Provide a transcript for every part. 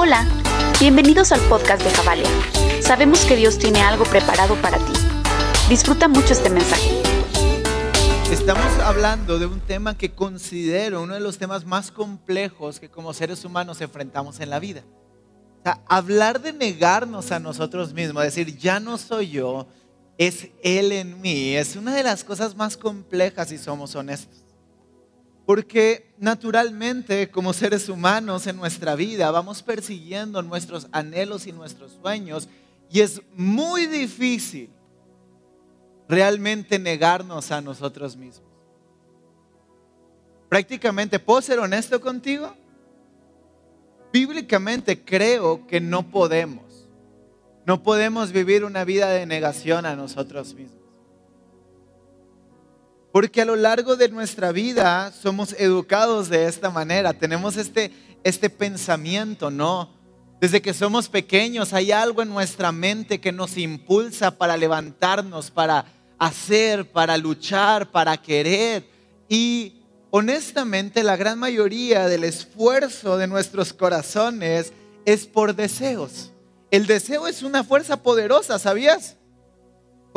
Hola, bienvenidos al podcast de Javalia. Sabemos que Dios tiene algo preparado para ti. Disfruta mucho este mensaje. Estamos hablando de un tema que considero uno de los temas más complejos que como seres humanos enfrentamos en la vida. Hablar de negarnos a nosotros mismos, decir, ya no soy yo, es Él en mí, es una de las cosas más complejas si somos honestos. Porque naturalmente como seres humanos en nuestra vida vamos persiguiendo nuestros anhelos y nuestros sueños y es muy difícil realmente negarnos a nosotros mismos. Prácticamente, ¿puedo ser honesto contigo? Bíblicamente creo que no podemos. No podemos vivir una vida de negación a nosotros mismos. Porque a lo largo de nuestra vida somos educados de esta manera, tenemos este, este pensamiento, ¿no? Desde que somos pequeños hay algo en nuestra mente que nos impulsa para levantarnos, para hacer, para luchar, para querer. Y honestamente la gran mayoría del esfuerzo de nuestros corazones es por deseos. El deseo es una fuerza poderosa, ¿sabías?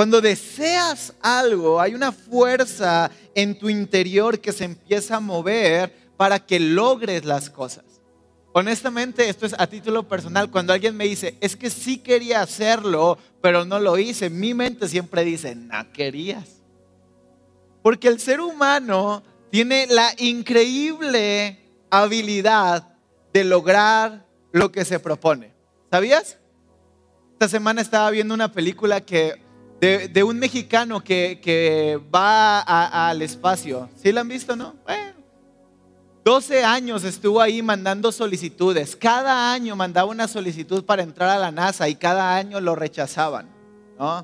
Cuando deseas algo, hay una fuerza en tu interior que se empieza a mover para que logres las cosas. Honestamente, esto es a título personal. Cuando alguien me dice, es que sí quería hacerlo, pero no lo hice, mi mente siempre dice, no querías. Porque el ser humano tiene la increíble habilidad de lograr lo que se propone. ¿Sabías? Esta semana estaba viendo una película que de, un mexicano que, va al espacio. ¿Sí la han visto, no? Bueno, 12 años estuvo ahí mandando solicitudes. Cada año mandaba una solicitud para entrar a la NASA y cada año lo rechazaban, ¿no?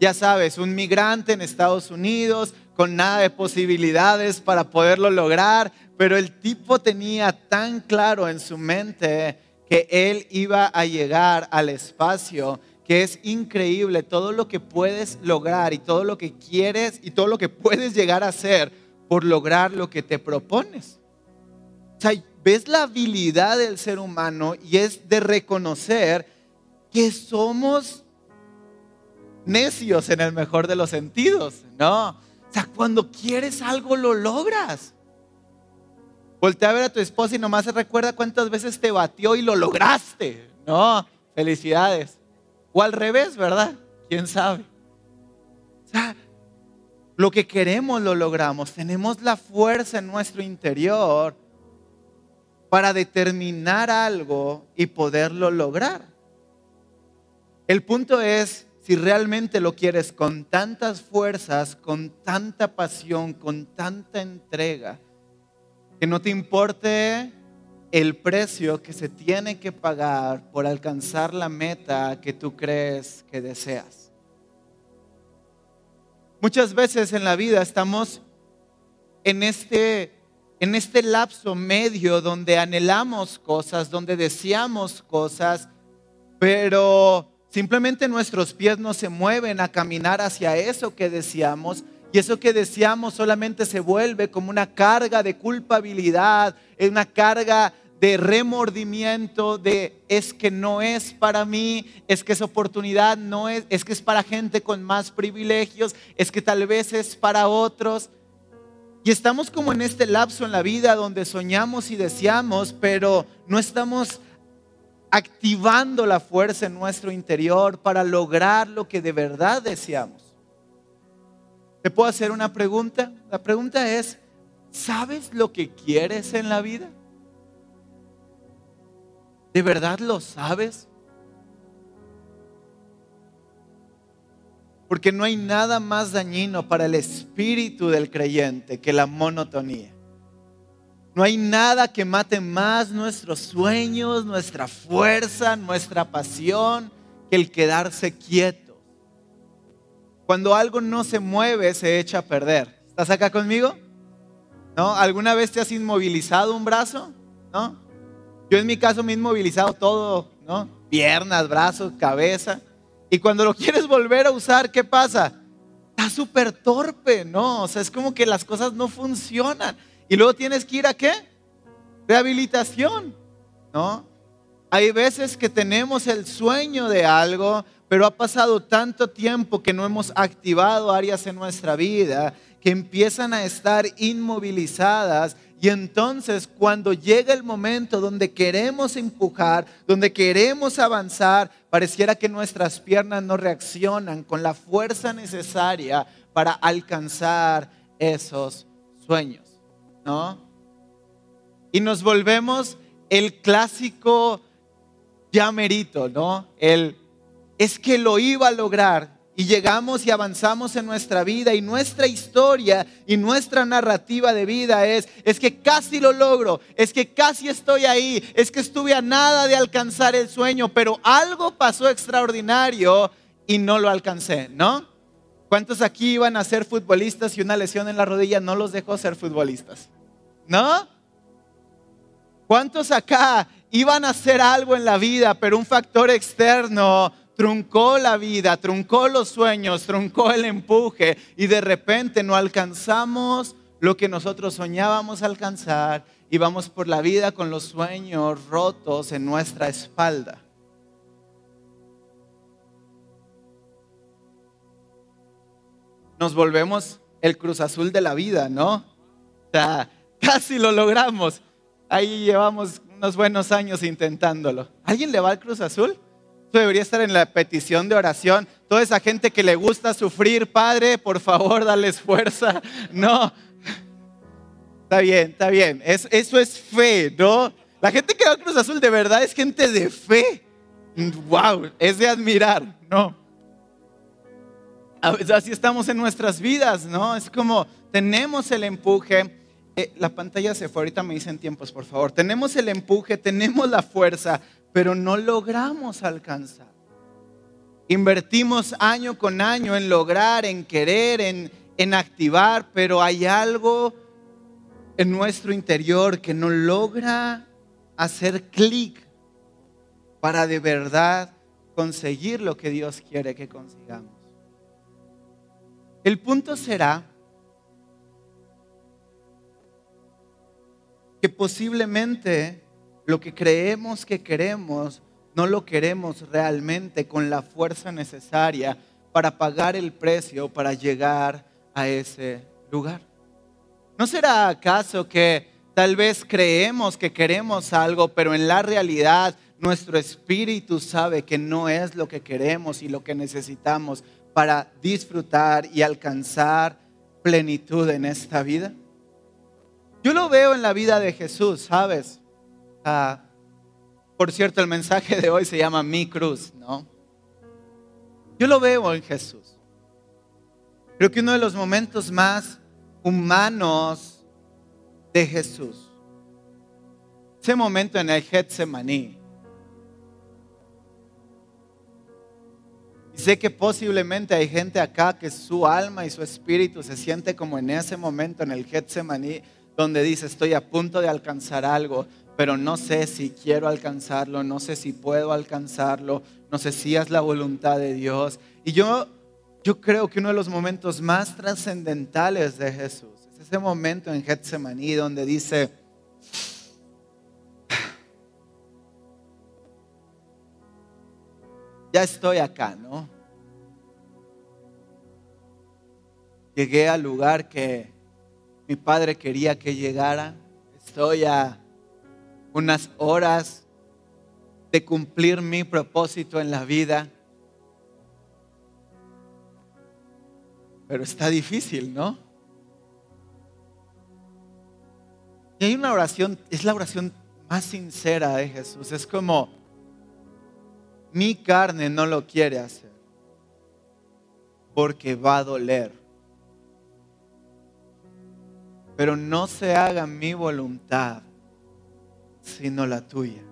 Ya sabes, un migrante en Estados Unidos con nada de posibilidades para poderlo lograr, pero el tipo tenía tan claro en su mente que él iba a llegar al espacio que es increíble todo lo que puedes lograr y todo lo que quieres y todo lo que puedes llegar a hacer por lograr lo que te propones. O sea, ves la habilidad del ser humano y es de reconocer que somos necios en el mejor de los sentidos, ¿no? O sea, cuando quieres algo lo logras. Voltea a ver a tu esposa y nomás se recuerda cuántas veces te batió y lo lograste, ¿no? Felicidades. O al revés, ¿verdad? ¿Quién sabe? O sea, lo que queremos lo logramos. Tenemos la fuerza en nuestro interior para determinar algo y poderlo lograr. El punto es si realmente lo quieres con tantas fuerzas, con tanta pasión, con tanta entrega, que no te importe el precio que se tiene que pagar por alcanzar la meta que tú crees que deseas. Muchas veces en la vida estamos en este, en este lapso medio donde anhelamos cosas, donde deseamos cosas, pero simplemente nuestros pies no se mueven a caminar hacia eso que deseamos y eso que deseamos solamente se vuelve como una carga de culpabilidad, una carga de remordimiento, de es que no es para mí, es que esa oportunidad no es, es que es para gente con más privilegios, es que tal vez es para otros. Y estamos como en este lapso en la vida donde soñamos y deseamos, pero no estamos activando la fuerza en nuestro interior para lograr lo que de verdad deseamos. ¿Te puedo hacer una pregunta? La pregunta es, ¿sabes lo que quieres en la vida? ¿De verdad lo sabes? Porque no hay nada más dañino para el espíritu del creyente que la monotonía. No hay nada que mate más nuestros sueños, nuestra fuerza, nuestra pasión que el quedarse quieto cuando algo no se mueve, se echa a perder. ¿Estás acá conmigo? ¿No? ¿Alguna vez te has inmovilizado un brazo? ¿No? Yo en mi caso me he inmovilizado todo, ¿no? Piernas, brazos, cabeza. Y cuando lo quieres volver a usar, ¿qué pasa? Está súper torpe, ¿no? O sea, es como que las cosas no funcionan. Y luego tienes que ir a qué? Rehabilitación, ¿no? Hay veces que tenemos el sueño de algo, pero ha pasado tanto tiempo que no hemos activado áreas en nuestra vida que empiezan a estar inmovilizadas y entonces cuando llega el momento donde queremos empujar, donde queremos avanzar, pareciera que nuestras piernas no reaccionan con la fuerza necesaria para alcanzar esos sueños, ¿no? Y nos volvemos el clásico llamerito, ¿no? El es que lo iba a lograr, y llegamos y avanzamos en nuestra vida y nuestra historia y nuestra narrativa de vida es, es que casi lo logro, es que casi estoy ahí, es que estuve a nada de alcanzar el sueño, pero algo pasó extraordinario y no lo alcancé, ¿no? ¿Cuántos aquí iban a ser futbolistas y una lesión en la rodilla no los dejó ser futbolistas? ¿No? ¿Cuántos acá iban a hacer algo en la vida, pero un factor externo truncó la vida, truncó los sueños, truncó el empuje y de repente no alcanzamos lo que nosotros soñábamos alcanzar y vamos por la vida con los sueños rotos en nuestra espalda. Nos volvemos el Cruz Azul de la vida, ¿no? O sea, casi lo logramos. Ahí llevamos unos buenos años intentándolo. ¿Alguien le va al Cruz Azul? debería estar en la petición de oración. Toda esa gente que le gusta sufrir, Padre, por favor, dale fuerza. No. Está bien, está bien. eso es fe, ¿no? La gente que va a Cruz Azul de verdad es gente de fe. Wow, es de admirar, ¿no? Así estamos en nuestras vidas, ¿no? Es como tenemos el empuje. Eh, la pantalla se fue, ahorita me dicen tiempos, por favor. Tenemos el empuje, tenemos la fuerza, pero no logramos alcanzar. Invertimos año con año en lograr, en querer, en, en activar, pero hay algo en nuestro interior que no logra hacer clic para de verdad conseguir lo que Dios quiere que consigamos. El punto será que posiblemente lo que creemos que queremos, no lo queremos realmente con la fuerza necesaria para pagar el precio para llegar a ese lugar. ¿No será acaso que tal vez creemos que queremos algo, pero en la realidad nuestro espíritu sabe que no es lo que queremos y lo que necesitamos para disfrutar y alcanzar plenitud en esta vida? Yo lo veo en la vida de Jesús, ¿sabes? Ah, por cierto, el mensaje de hoy se llama Mi Cruz, ¿no? Yo lo veo en Jesús. Creo que uno de los momentos más humanos de Jesús, ese momento en el Getsemaní, sé que posiblemente hay gente acá que su alma y su espíritu se siente como en ese momento en el Getsemaní, donde dice, estoy a punto de alcanzar algo, pero no sé si quiero alcanzarlo, no sé si puedo alcanzarlo, no sé si es la voluntad de Dios. Y yo, yo creo que uno de los momentos más trascendentales de Jesús es ese momento en Getsemaní donde dice, ya estoy acá, ¿no? Llegué al lugar que mi padre quería que llegara. Estoy a unas horas de cumplir mi propósito en la vida. Pero está difícil, ¿no? Y hay una oración, es la oración más sincera de Jesús. Es como, mi carne no lo quiere hacer, porque va a doler. Pero no se haga mi voluntad, sino la tuya.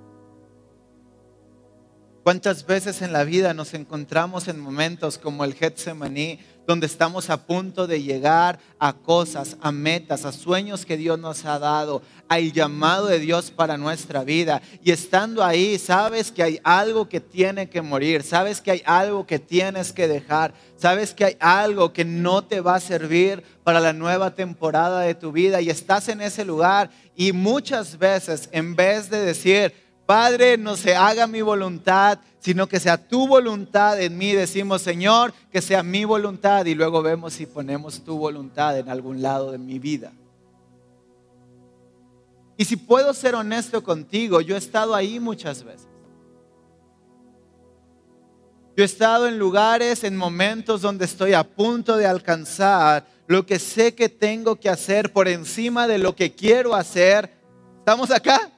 ¿Cuántas veces en la vida nos encontramos en momentos como el Getsemaní, donde estamos a punto de llegar a cosas, a metas, a sueños que Dios nos ha dado, al llamado de Dios para nuestra vida? Y estando ahí, sabes que hay algo que tiene que morir, sabes que hay algo que tienes que dejar, sabes que hay algo que no te va a servir para la nueva temporada de tu vida y estás en ese lugar y muchas veces en vez de decir, Padre, no se haga mi voluntad, sino que sea tu voluntad en mí. Decimos, Señor, que sea mi voluntad y luego vemos si ponemos tu voluntad en algún lado de mi vida. Y si puedo ser honesto contigo, yo he estado ahí muchas veces. Yo he estado en lugares, en momentos donde estoy a punto de alcanzar lo que sé que tengo que hacer por encima de lo que quiero hacer. ¿Estamos acá?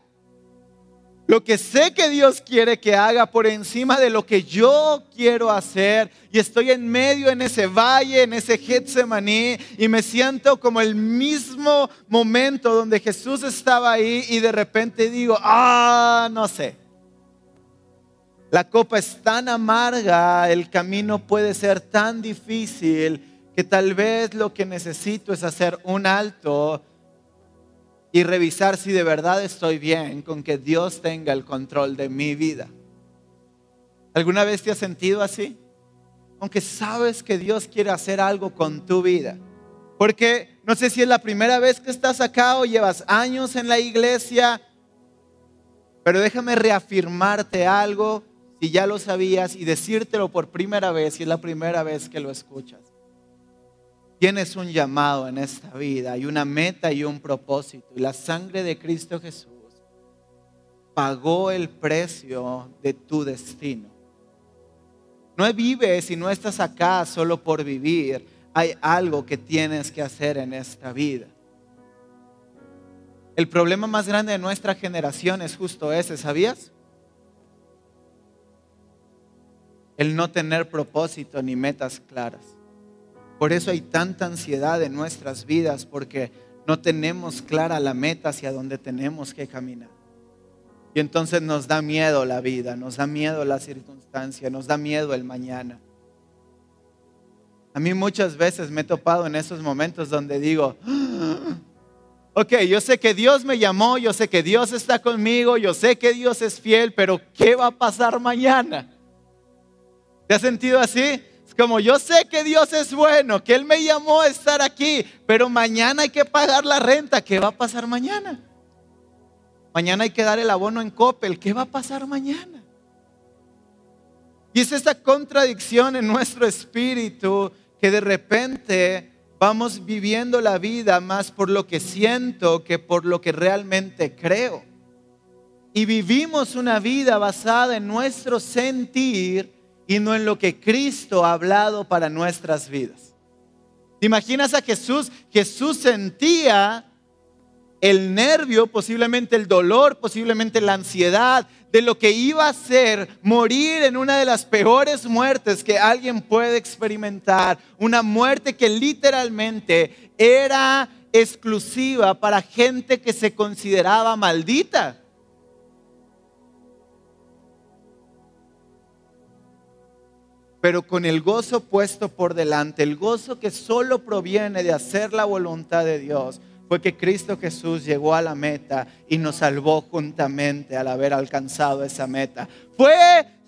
Lo que sé que Dios quiere que haga por encima de lo que yo quiero hacer. Y estoy en medio en ese valle, en ese Getsemaní. Y me siento como el mismo momento donde Jesús estaba ahí. Y de repente digo, ah, no sé. La copa es tan amarga, el camino puede ser tan difícil que tal vez lo que necesito es hacer un alto y revisar si de verdad estoy bien con que Dios tenga el control de mi vida. ¿Alguna vez te has sentido así? Aunque sabes que Dios quiere hacer algo con tu vida. Porque no sé si es la primera vez que estás acá o llevas años en la iglesia, pero déjame reafirmarte algo si ya lo sabías y decírtelo por primera vez si es la primera vez que lo escuchas. Tienes un llamado en esta vida, hay una meta y un propósito. Y la sangre de Cristo Jesús pagó el precio de tu destino. No vives y no estás acá solo por vivir. Hay algo que tienes que hacer en esta vida. El problema más grande de nuestra generación es justo ese, ¿sabías? El no tener propósito ni metas claras. Por eso hay tanta ansiedad en nuestras vidas, porque no tenemos clara la meta hacia donde tenemos que caminar. Y entonces nos da miedo la vida, nos da miedo la circunstancia, nos da miedo el mañana. A mí muchas veces me he topado en esos momentos donde digo, ah, ok, yo sé que Dios me llamó, yo sé que Dios está conmigo, yo sé que Dios es fiel, pero ¿qué va a pasar mañana? ¿Te has sentido así? Como yo sé que Dios es bueno, que Él me llamó a estar aquí, pero mañana hay que pagar la renta. ¿Qué va a pasar mañana? Mañana hay que dar el abono en Coppel. ¿Qué va a pasar mañana? Y es esta contradicción en nuestro espíritu que de repente vamos viviendo la vida más por lo que siento que por lo que realmente creo. Y vivimos una vida basada en nuestro sentir y no en lo que Cristo ha hablado para nuestras vidas. ¿Te imaginas a Jesús? Jesús sentía el nervio, posiblemente el dolor, posiblemente la ansiedad de lo que iba a ser morir en una de las peores muertes que alguien puede experimentar. Una muerte que literalmente era exclusiva para gente que se consideraba maldita. Pero con el gozo puesto por delante, el gozo que solo proviene de hacer la voluntad de Dios, fue que Cristo Jesús llegó a la meta y nos salvó juntamente al haber alcanzado esa meta. Fue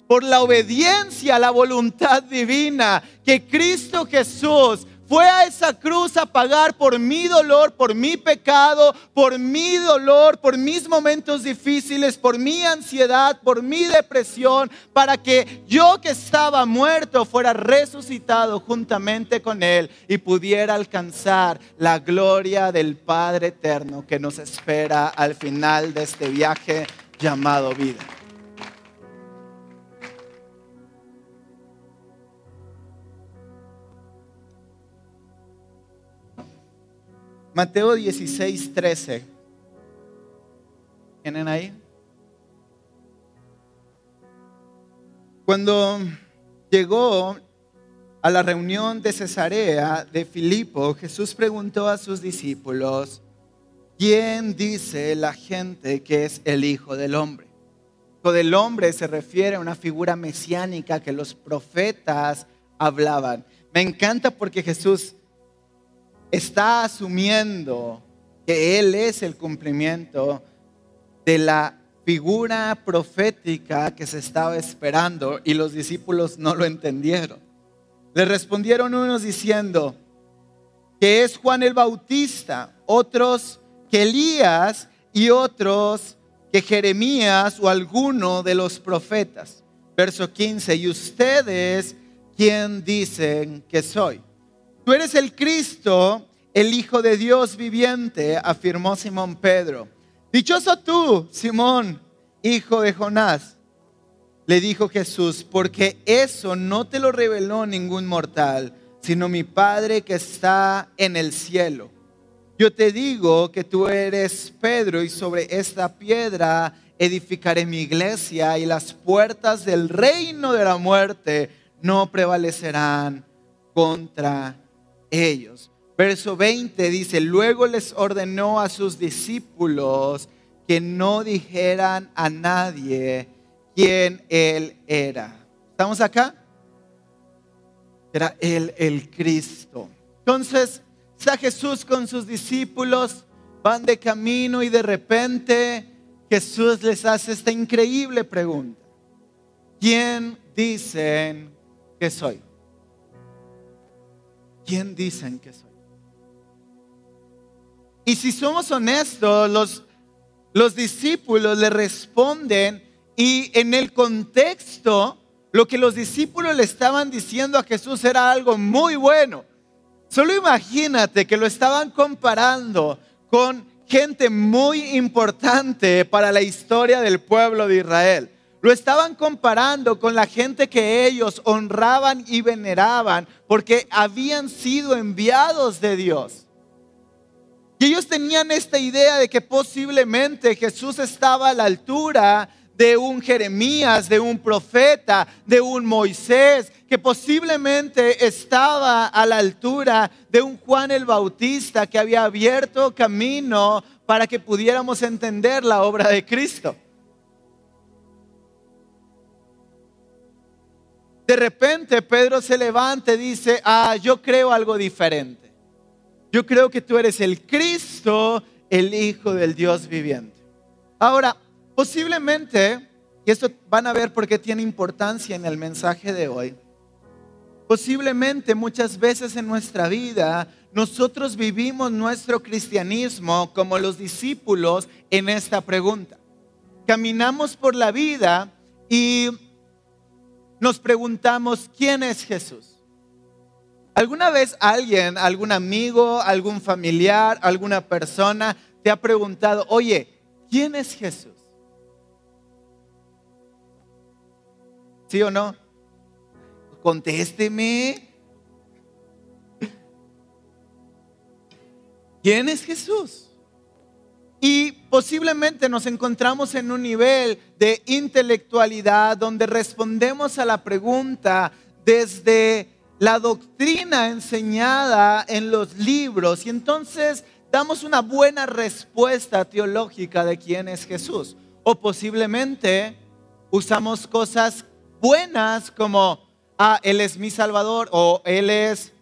por la obediencia a la voluntad divina que Cristo Jesús fue a esa cruz a pagar por mi dolor, por mi pecado, por mi dolor, por mis momentos difíciles, por mi ansiedad, por mi depresión, para que yo que estaba muerto fuera resucitado juntamente con Él y pudiera alcanzar la gloria del Padre eterno que nos espera al final de este viaje llamado vida. Mateo 16, 13. ¿Tienen ahí? Cuando llegó a la reunión de Cesarea de Filipo, Jesús preguntó a sus discípulos, ¿quién dice la gente que es el Hijo del Hombre? Hijo del Hombre se refiere a una figura mesiánica que los profetas hablaban. Me encanta porque Jesús está asumiendo que Él es el cumplimiento de la figura profética que se estaba esperando y los discípulos no lo entendieron. Le respondieron unos diciendo que es Juan el Bautista, otros que Elías y otros que Jeremías o alguno de los profetas. Verso 15, y ustedes, ¿quién dicen que soy? Tú eres el Cristo, el Hijo de Dios viviente, afirmó Simón Pedro. Dichoso tú, Simón, hijo de Jonás, le dijo Jesús, porque eso no te lo reveló ningún mortal, sino mi Padre que está en el cielo. Yo te digo que tú eres Pedro y sobre esta piedra edificaré mi iglesia y las puertas del reino de la muerte no prevalecerán contra ellos. Verso 20 dice, luego les ordenó a sus discípulos que no dijeran a nadie quién él era. ¿Estamos acá? Era él el Cristo. Entonces, Está Jesús con sus discípulos, van de camino y de repente Jesús les hace esta increíble pregunta. ¿Quién dicen que soy? ¿Quién dicen que soy? Y si somos honestos, los, los discípulos le responden y en el contexto, lo que los discípulos le estaban diciendo a Jesús era algo muy bueno. Solo imagínate que lo estaban comparando con gente muy importante para la historia del pueblo de Israel. Lo estaban comparando con la gente que ellos honraban y veneraban porque habían sido enviados de Dios. Y ellos tenían esta idea de que posiblemente Jesús estaba a la altura de un Jeremías, de un profeta, de un Moisés, que posiblemente estaba a la altura de un Juan el Bautista que había abierto camino para que pudiéramos entender la obra de Cristo. De repente Pedro se levanta y dice, ah, yo creo algo diferente. Yo creo que tú eres el Cristo, el Hijo del Dios viviente. Ahora, Posiblemente, y esto van a ver por qué tiene importancia en el mensaje de hoy, posiblemente muchas veces en nuestra vida nosotros vivimos nuestro cristianismo como los discípulos en esta pregunta. Caminamos por la vida y nos preguntamos, ¿quién es Jesús? ¿Alguna vez alguien, algún amigo, algún familiar, alguna persona te ha preguntado, oye, ¿quién es Jesús? ¿Sí o no? Contésteme. ¿Quién es Jesús? Y posiblemente nos encontramos en un nivel de intelectualidad donde respondemos a la pregunta desde la doctrina enseñada en los libros y entonces damos una buena respuesta teológica de quién es Jesús. O posiblemente usamos cosas buenas como, ah, Él es mi Salvador o Él es,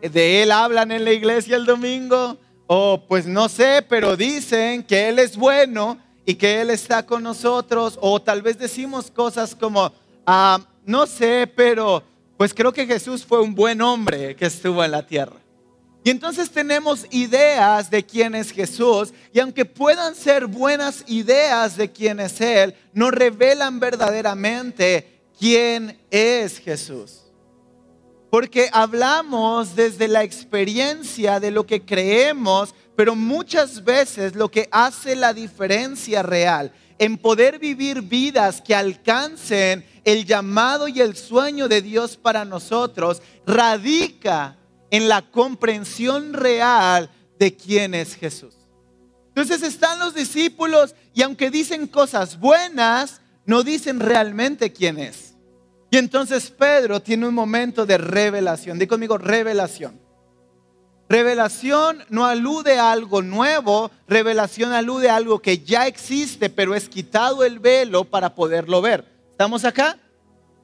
de Él hablan en la iglesia el domingo o pues no sé, pero dicen que Él es bueno y que Él está con nosotros o tal vez decimos cosas como, ah, no sé, pero pues creo que Jesús fue un buen hombre que estuvo en la tierra. Y entonces tenemos ideas de quién es Jesús y aunque puedan ser buenas ideas de quién es Él, no revelan verdaderamente quién es Jesús. Porque hablamos desde la experiencia de lo que creemos, pero muchas veces lo que hace la diferencia real en poder vivir vidas que alcancen el llamado y el sueño de Dios para nosotros radica en la comprensión real de quién es Jesús. Entonces están los discípulos y aunque dicen cosas buenas, no dicen realmente quién es. Y entonces Pedro tiene un momento de revelación. Dí conmigo, revelación. Revelación no alude a algo nuevo, revelación alude a algo que ya existe, pero es quitado el velo para poderlo ver. ¿Estamos acá?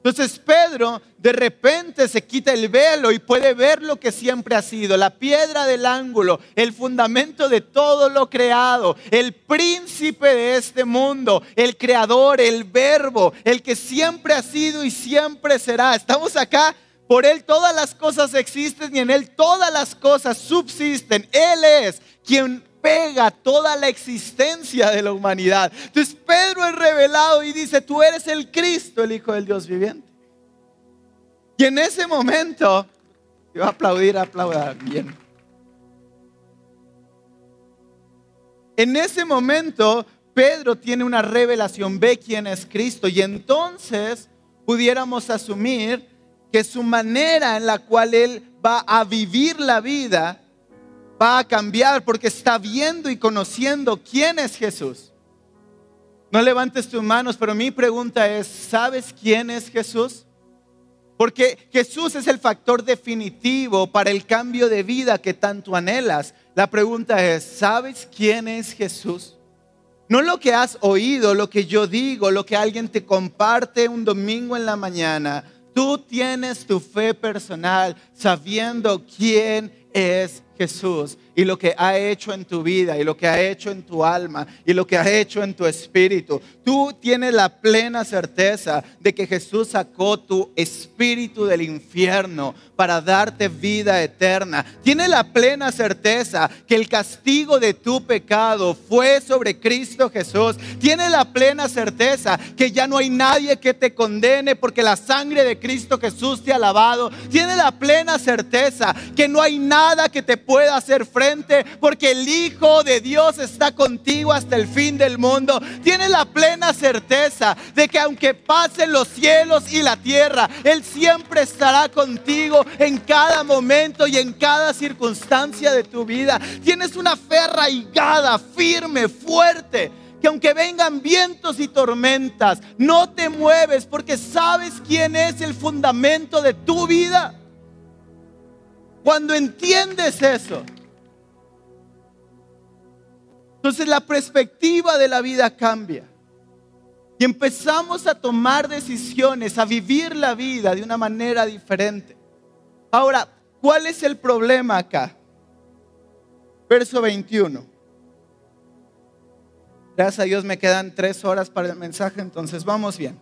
Entonces Pedro de repente se quita el velo y puede ver lo que siempre ha sido, la piedra del ángulo, el fundamento de todo lo creado, el príncipe de este mundo, el creador, el verbo, el que siempre ha sido y siempre será. Estamos acá, por él todas las cosas existen y en él todas las cosas subsisten. Él es quien pega toda la existencia de la humanidad. Entonces Pedro es revelado y dice, tú eres el Cristo, el Hijo del Dios viviente. Y en ese momento, yo aplaudir, aplaudir bien. En ese momento, Pedro tiene una revelación, ve quién es Cristo y entonces pudiéramos asumir que su manera en la cual él va a vivir la vida va a cambiar porque está viendo y conociendo quién es Jesús. No levantes tus manos, pero mi pregunta es, ¿sabes quién es Jesús? Porque Jesús es el factor definitivo para el cambio de vida que tanto anhelas. La pregunta es, ¿sabes quién es Jesús? No lo que has oído, lo que yo digo, lo que alguien te comparte un domingo en la mañana. Tú tienes tu fe personal sabiendo quién es Jesús y lo que ha hecho en tu vida y lo que ha hecho en tu alma y lo que ha hecho en tu espíritu. Tú tienes la plena certeza de que Jesús sacó tu espíritu del infierno para darte vida eterna. Tienes la plena certeza que el castigo de tu pecado fue sobre Cristo Jesús. Tienes la plena certeza que ya no hay nadie que te condene porque la sangre de Cristo Jesús te ha lavado. Tienes la plena certeza que no hay nada que te pueda hacer frente porque el Hijo de Dios está contigo hasta el fin del mundo. Tienes la plena certeza de que aunque pasen los cielos y la tierra, Él siempre estará contigo en cada momento y en cada circunstancia de tu vida. Tienes una fe arraigada, firme, fuerte que aunque vengan vientos y tormentas, no te mueves porque sabes quién es el fundamento de tu vida. Cuando entiendes eso, entonces la perspectiva de la vida cambia. Y empezamos a tomar decisiones, a vivir la vida de una manera diferente. Ahora, ¿cuál es el problema acá? Verso 21. Gracias a Dios me quedan tres horas para el mensaje, entonces vamos bien.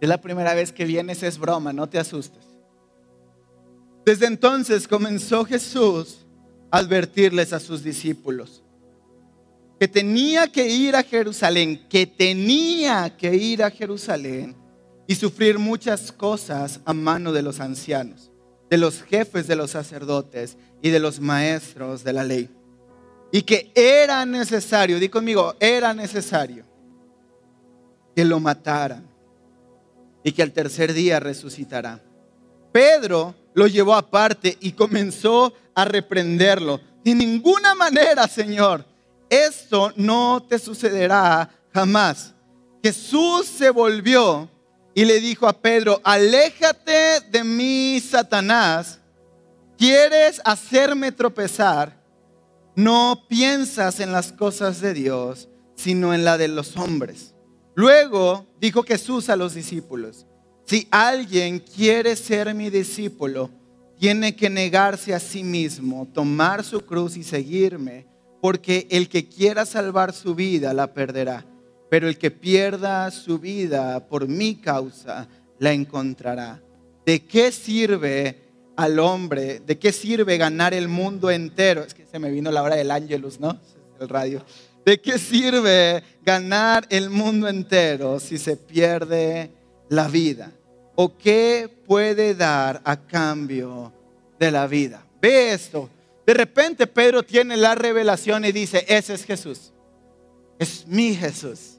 Es la primera vez que vienes, es broma, no te asustes. Desde entonces comenzó Jesús a advertirles a sus discípulos que tenía que ir a Jerusalén, que tenía que ir a Jerusalén y sufrir muchas cosas a mano de los ancianos, de los jefes de los sacerdotes y de los maestros de la ley. Y que era necesario, di conmigo, era necesario que lo mataran y que al tercer día resucitará. Pedro lo llevó aparte y comenzó a reprenderlo. De ninguna manera, Señor, esto no te sucederá jamás. Jesús se volvió y le dijo a Pedro, aléjate de mí, Satanás. ¿Quieres hacerme tropezar? No piensas en las cosas de Dios, sino en la de los hombres. Luego dijo Jesús a los discípulos, si alguien quiere ser mi discípulo, tiene que negarse a sí mismo, tomar su cruz y seguirme, porque el que quiera salvar su vida la perderá, pero el que pierda su vida por mi causa la encontrará. ¿De qué sirve al hombre? ¿De qué sirve ganar el mundo entero? Es que se me vino la hora del ángelus, ¿no? El radio. ¿De qué sirve ganar el mundo entero si se pierde la vida? ¿O qué puede dar a cambio de la vida? Ve esto. De repente Pedro tiene la revelación y dice, ese es Jesús. Es mi Jesús.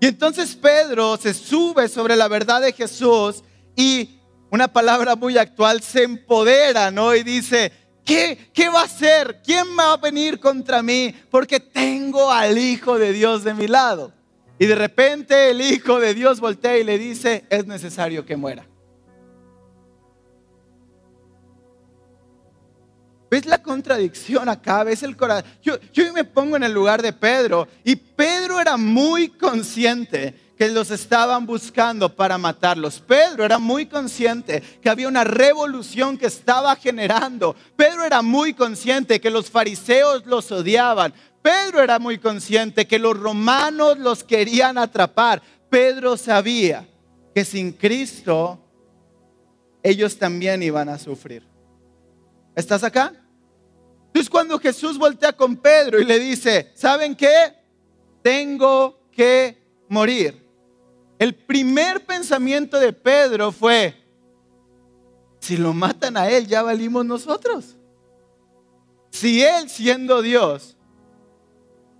Y entonces Pedro se sube sobre la verdad de Jesús y una palabra muy actual se empodera, ¿no? Y dice, ¿qué, qué va a hacer? ¿Quién va a venir contra mí? Porque tengo al Hijo de Dios de mi lado. Y de repente el Hijo de Dios voltea y le dice, es necesario que muera. ¿Ves la contradicción acá? ¿Ves el corazón? Yo, yo me pongo en el lugar de Pedro y Pedro era muy consciente que los estaban buscando para matarlos. Pedro era muy consciente que había una revolución que estaba generando. Pedro era muy consciente que los fariseos los odiaban. Pedro era muy consciente que los romanos los querían atrapar. Pedro sabía que sin Cristo ellos también iban a sufrir. ¿Estás acá? Entonces cuando Jesús voltea con Pedro y le dice, ¿saben qué? Tengo que morir. El primer pensamiento de Pedro fue, si lo matan a él, ya valimos nosotros. Si él siendo Dios,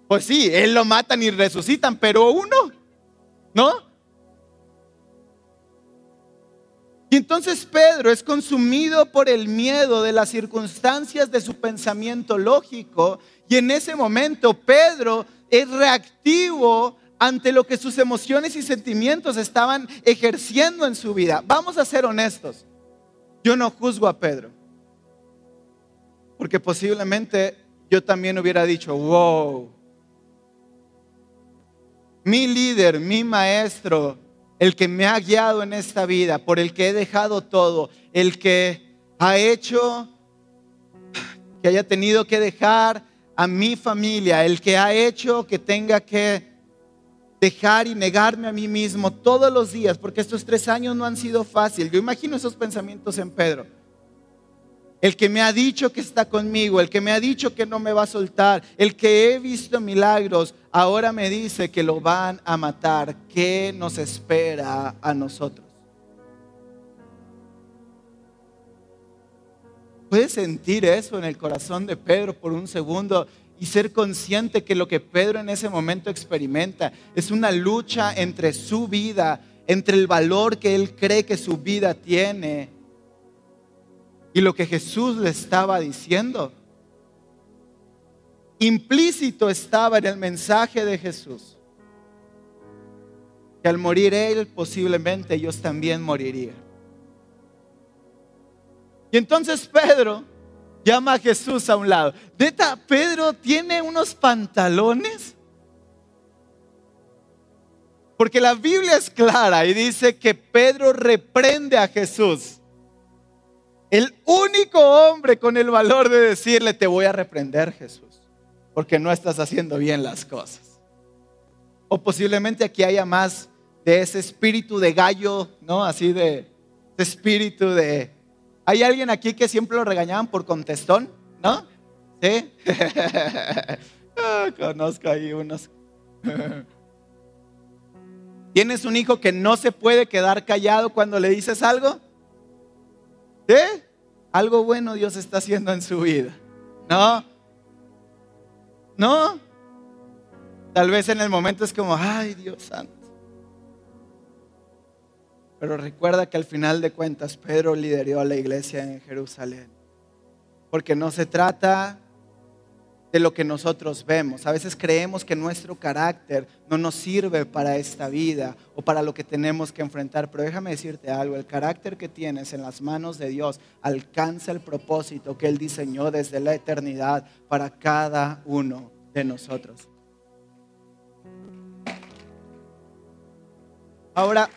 pues sí, él lo matan y resucitan, pero uno, ¿no? Y entonces Pedro es consumido por el miedo de las circunstancias de su pensamiento lógico y en ese momento Pedro es reactivo ante lo que sus emociones y sentimientos estaban ejerciendo en su vida. Vamos a ser honestos. Yo no juzgo a Pedro. Porque posiblemente yo también hubiera dicho, wow, mi líder, mi maestro, el que me ha guiado en esta vida, por el que he dejado todo, el que ha hecho que haya tenido que dejar a mi familia, el que ha hecho que tenga que dejar y negarme a mí mismo todos los días, porque estos tres años no han sido fáciles. Yo imagino esos pensamientos en Pedro. El que me ha dicho que está conmigo, el que me ha dicho que no me va a soltar, el que he visto milagros, ahora me dice que lo van a matar. ¿Qué nos espera a nosotros? ¿Puedes sentir eso en el corazón de Pedro por un segundo y ser consciente que lo que Pedro en ese momento experimenta es una lucha entre su vida, entre el valor que él cree que su vida tiene y lo que Jesús le estaba diciendo. Implícito estaba en el mensaje de Jesús que al morir Él posiblemente ellos también morirían. Y entonces Pedro llama a Jesús a un lado. Neta, Pedro tiene unos pantalones. Porque la Biblia es clara y dice que Pedro reprende a Jesús. El único hombre con el valor de decirle, te voy a reprender Jesús, porque no estás haciendo bien las cosas. O posiblemente aquí haya más de ese espíritu de gallo, ¿no? Así de, espíritu de... ¿Hay alguien aquí que siempre lo regañaban por contestón? ¿No? ¿Sí? Ah, conozco ahí unos. ¿Tienes un hijo que no se puede quedar callado cuando le dices algo? ¿Sí? Algo bueno Dios está haciendo en su vida. ¿No? ¿No? Tal vez en el momento es como, ay Dios santo. Pero recuerda que al final de cuentas Pedro lideró a la iglesia en Jerusalén. Porque no se trata de lo que nosotros vemos. A veces creemos que nuestro carácter no nos sirve para esta vida o para lo que tenemos que enfrentar. Pero déjame decirte algo, el carácter que tienes en las manos de Dios alcanza el propósito que Él diseñó desde la eternidad para cada uno de nosotros. Ahora,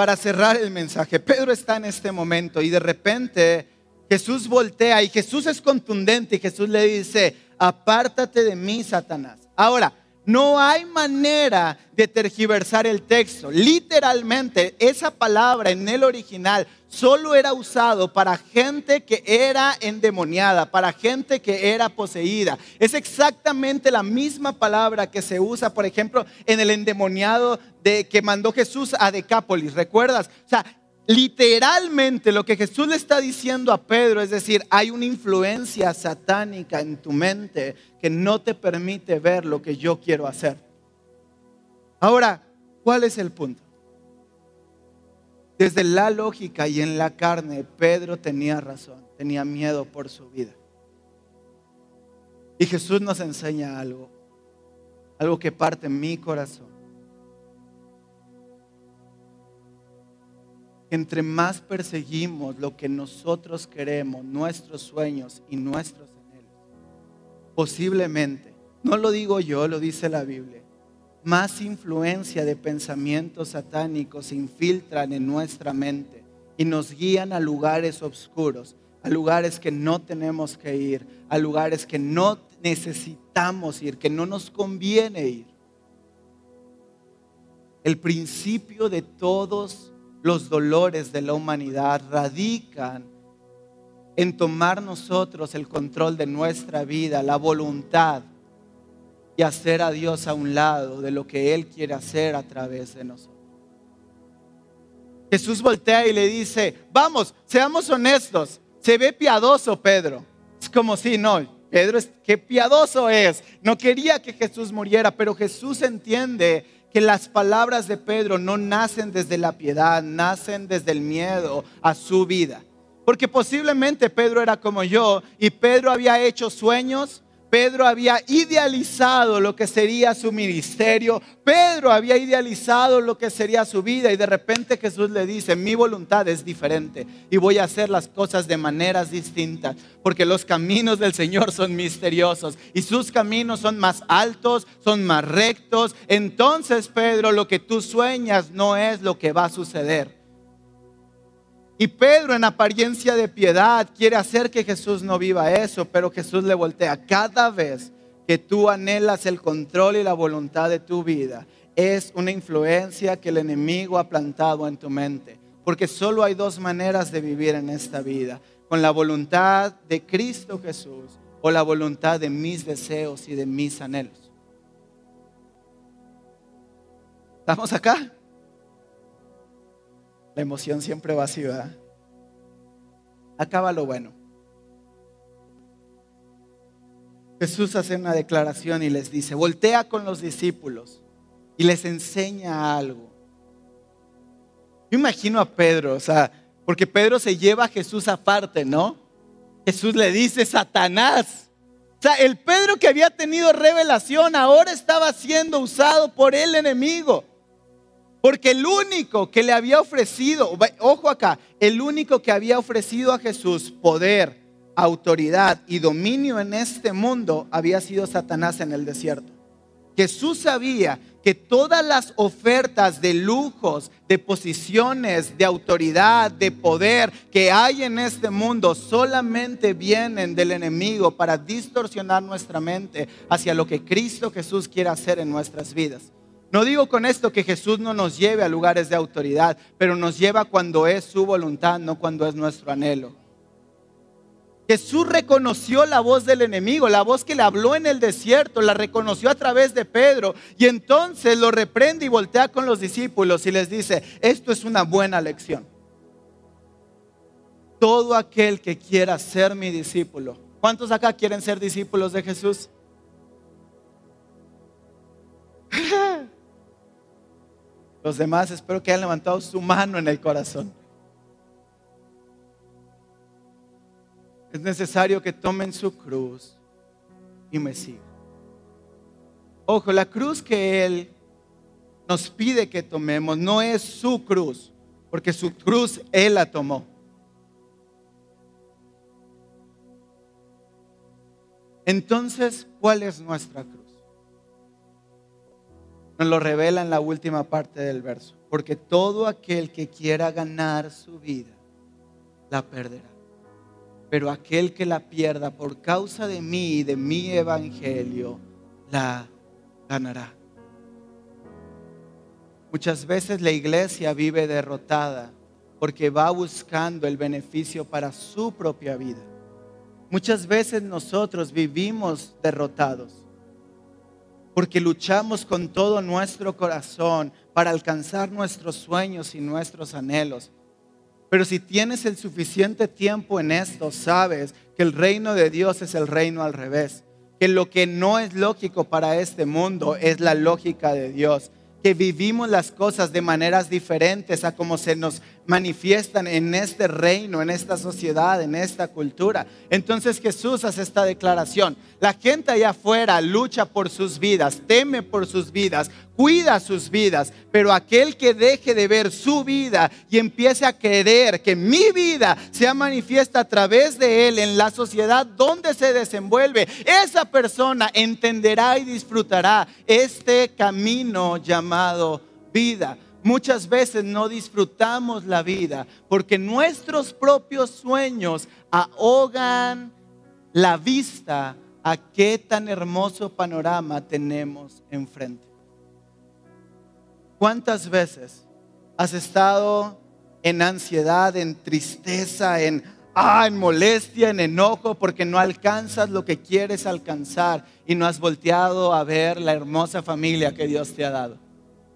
para cerrar el mensaje, Pedro está en este momento y de repente Jesús voltea y Jesús es contundente y Jesús le dice, apártate de mí, Satanás. Ahora, no hay manera de tergiversar el texto. Literalmente, esa palabra en el original solo era usado para gente que era endemoniada, para gente que era poseída. Es exactamente la misma palabra que se usa, por ejemplo, en el endemoniado de que mandó Jesús a Decápolis. ¿Recuerdas? O sea, Literalmente lo que Jesús le está diciendo a Pedro es decir, hay una influencia satánica en tu mente que no te permite ver lo que yo quiero hacer. Ahora, ¿cuál es el punto? Desde la lógica y en la carne, Pedro tenía razón, tenía miedo por su vida. Y Jesús nos enseña algo, algo que parte en mi corazón. Entre más perseguimos lo que nosotros queremos, nuestros sueños y nuestros anhelos, posiblemente, no lo digo yo, lo dice la Biblia, más influencia de pensamientos satánicos se infiltran en nuestra mente y nos guían a lugares oscuros, a lugares que no tenemos que ir, a lugares que no necesitamos ir, que no nos conviene ir. El principio de todos los dolores de la humanidad radican en tomar nosotros el control de nuestra vida, la voluntad y hacer a Dios a un lado de lo que Él quiere hacer a través de nosotros. Jesús voltea y le dice, vamos, seamos honestos, se ve piadoso Pedro. Es como si no, Pedro qué piadoso es. No quería que Jesús muriera, pero Jesús entiende que las palabras de Pedro no nacen desde la piedad, nacen desde el miedo a su vida. Porque posiblemente Pedro era como yo y Pedro había hecho sueños, Pedro había idealizado lo que sería su ministerio, Pedro había idealizado lo que sería su vida y de repente Jesús le dice, mi voluntad es diferente y voy a hacer las cosas de maneras distintas, porque los caminos del Señor son misteriosos y sus caminos son más altos, son más rectos. Entonces, Pedro, lo que tú sueñas no es lo que va a suceder. Y Pedro en apariencia de piedad quiere hacer que Jesús no viva eso, pero Jesús le voltea. Cada vez que tú anhelas el control y la voluntad de tu vida, es una influencia que el enemigo ha plantado en tu mente. Porque solo hay dos maneras de vivir en esta vida. Con la voluntad de Cristo Jesús o la voluntad de mis deseos y de mis anhelos. ¿Estamos acá? La emoción siempre va. Acaba lo bueno. Jesús hace una declaración y les dice, voltea con los discípulos y les enseña algo. Yo imagino a Pedro, o sea, porque Pedro se lleva a Jesús aparte, ¿no? Jesús le dice, Satanás. O sea, el Pedro que había tenido revelación ahora estaba siendo usado por el enemigo. Porque el único que le había ofrecido, ojo acá, el único que había ofrecido a Jesús poder, autoridad y dominio en este mundo había sido Satanás en el desierto. Jesús sabía que todas las ofertas de lujos, de posiciones, de autoridad, de poder que hay en este mundo solamente vienen del enemigo para distorsionar nuestra mente hacia lo que Cristo Jesús quiere hacer en nuestras vidas. No digo con esto que Jesús no nos lleve a lugares de autoridad, pero nos lleva cuando es su voluntad, no cuando es nuestro anhelo. Jesús reconoció la voz del enemigo, la voz que le habló en el desierto, la reconoció a través de Pedro y entonces lo reprende y voltea con los discípulos y les dice, esto es una buena lección. Todo aquel que quiera ser mi discípulo, ¿cuántos acá quieren ser discípulos de Jesús? Los demás espero que hayan levantado su mano en el corazón. Es necesario que tomen su cruz y me sigan. Ojo, la cruz que Él nos pide que tomemos no es su cruz, porque su cruz Él la tomó. Entonces, ¿cuál es nuestra cruz? Nos lo revela en la última parte del verso. Porque todo aquel que quiera ganar su vida, la perderá. Pero aquel que la pierda por causa de mí y de mi evangelio, la ganará. Muchas veces la iglesia vive derrotada porque va buscando el beneficio para su propia vida. Muchas veces nosotros vivimos derrotados porque luchamos con todo nuestro corazón para alcanzar nuestros sueños y nuestros anhelos. Pero si tienes el suficiente tiempo en esto, sabes que el reino de Dios es el reino al revés, que lo que no es lógico para este mundo es la lógica de Dios que vivimos las cosas de maneras diferentes a como se nos manifiestan en este reino, en esta sociedad, en esta cultura. Entonces Jesús hace esta declaración. La gente allá afuera lucha por sus vidas, teme por sus vidas, cuida sus vidas, pero aquel que deje de ver su vida y empiece a querer que mi vida sea manifiesta a través de él en la sociedad donde se desenvuelve, esa persona entenderá y disfrutará este camino llamado vida. Muchas veces no disfrutamos la vida porque nuestros propios sueños ahogan la vista a qué tan hermoso panorama tenemos enfrente. ¿Cuántas veces has estado en ansiedad, en tristeza, en, ah, en molestia, en enojo, porque no alcanzas lo que quieres alcanzar y no has volteado a ver la hermosa familia que Dios te ha dado.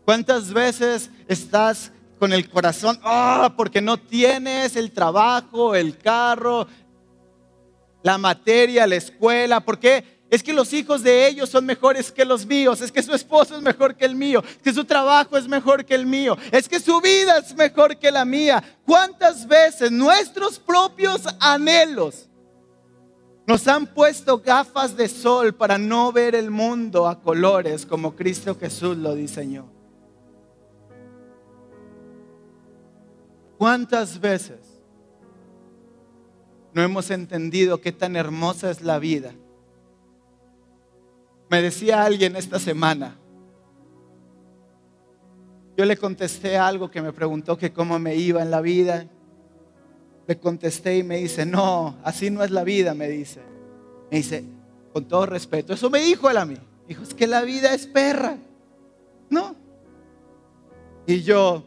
¿Cuántas veces estás con el corazón, ah, porque no tienes el trabajo, el carro, la materia, la escuela? ¿Por qué? Es que los hijos de ellos son mejores que los míos. Es que su esposo es mejor que el mío. Es que su trabajo es mejor que el mío. Es que su vida es mejor que la mía. ¿Cuántas veces nuestros propios anhelos nos han puesto gafas de sol para no ver el mundo a colores como Cristo Jesús lo diseñó? ¿Cuántas veces no hemos entendido qué tan hermosa es la vida? Me decía alguien esta semana, yo le contesté algo que me preguntó que cómo me iba en la vida. Le contesté y me dice, no, así no es la vida, me dice. Me dice, con todo respeto, eso me dijo él a mí. Dijo, es que la vida es perra. No. Y yo,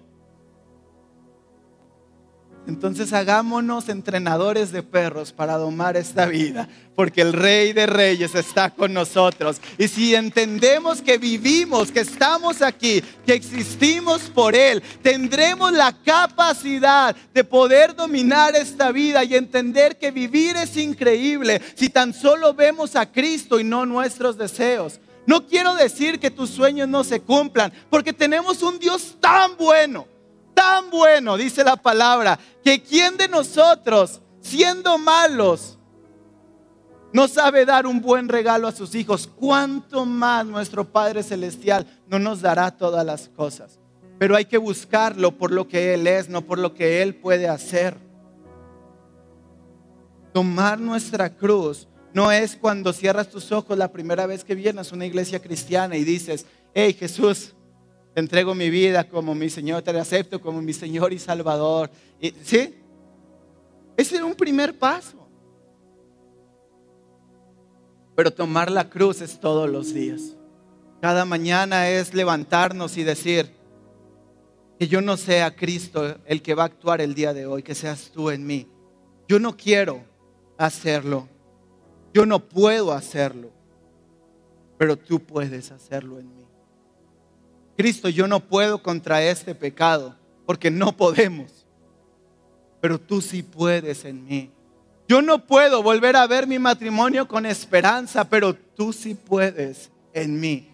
entonces hagámonos entrenadores de perros para domar esta vida, porque el Rey de Reyes está con nosotros. Y si entendemos que vivimos, que estamos aquí, que existimos por Él, tendremos la capacidad de poder dominar esta vida y entender que vivir es increíble si tan solo vemos a Cristo y no nuestros deseos. No quiero decir que tus sueños no se cumplan, porque tenemos un Dios tan bueno tan bueno, dice la palabra, que quien de nosotros, siendo malos, no sabe dar un buen regalo a sus hijos, cuánto más nuestro Padre Celestial no nos dará todas las cosas. Pero hay que buscarlo por lo que Él es, no por lo que Él puede hacer. Tomar nuestra cruz no es cuando cierras tus ojos la primera vez que vienes a una iglesia cristiana y dices, hey Jesús, te entrego mi vida como mi Señor, te acepto como mi Señor y Salvador. ¿Sí? Ese es un primer paso. Pero tomar la cruz es todos los días. Cada mañana es levantarnos y decir que yo no sea Cristo el que va a actuar el día de hoy, que seas tú en mí. Yo no quiero hacerlo. Yo no puedo hacerlo. Pero tú puedes hacerlo en mí. Cristo, yo no puedo contra este pecado, porque no podemos, pero tú sí puedes en mí. Yo no puedo volver a ver mi matrimonio con esperanza, pero tú sí puedes en mí.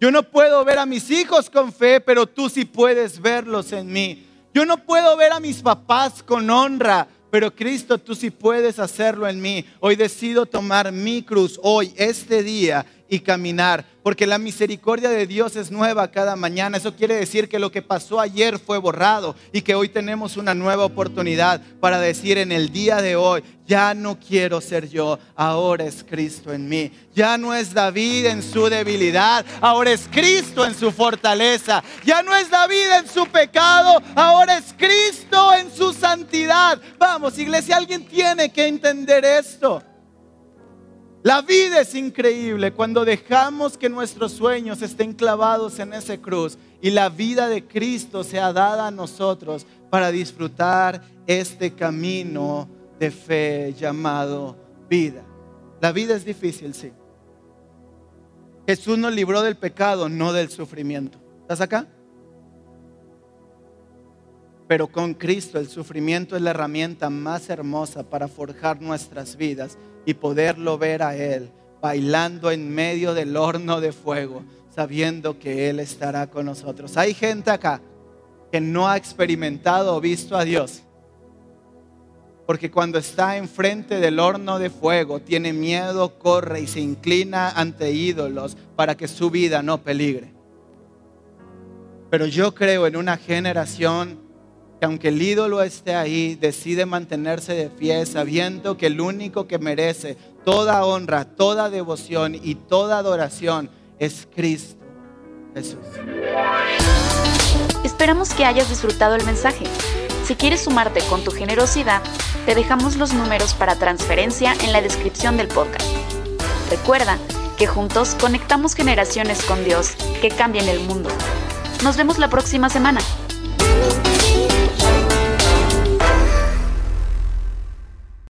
Yo no puedo ver a mis hijos con fe, pero tú sí puedes verlos en mí. Yo no puedo ver a mis papás con honra, pero Cristo, tú sí puedes hacerlo en mí. Hoy decido tomar mi cruz, hoy, este día, y caminar, porque la misericordia de Dios es nueva cada mañana. Eso quiere decir que lo que pasó ayer fue borrado y que hoy tenemos una nueva oportunidad para decir en el día de hoy, ya no quiero ser yo, ahora es Cristo en mí. Ya no es David en su debilidad, ahora es Cristo en su fortaleza. Ya no es David en su pecado, ahora es Cristo en su santidad. Vamos, iglesia, alguien tiene que entender esto. La vida es increíble cuando dejamos que nuestros sueños estén clavados en esa cruz y la vida de Cristo sea dada a nosotros para disfrutar este camino de fe llamado vida. La vida es difícil, sí. Jesús nos libró del pecado, no del sufrimiento. ¿Estás acá? Pero con Cristo el sufrimiento es la herramienta más hermosa para forjar nuestras vidas y poderlo ver a Él bailando en medio del horno de fuego, sabiendo que Él estará con nosotros. Hay gente acá que no ha experimentado o visto a Dios. Porque cuando está enfrente del horno de fuego, tiene miedo, corre y se inclina ante ídolos para que su vida no peligre. Pero yo creo en una generación que aunque el ídolo esté ahí, decide mantenerse de pie sabiendo que el único que merece toda honra, toda devoción y toda adoración es Cristo Jesús. Esperamos que hayas disfrutado el mensaje. Si quieres sumarte con tu generosidad, te dejamos los números para transferencia en la descripción del podcast. Recuerda que juntos conectamos generaciones con Dios que cambien el mundo. Nos vemos la próxima semana.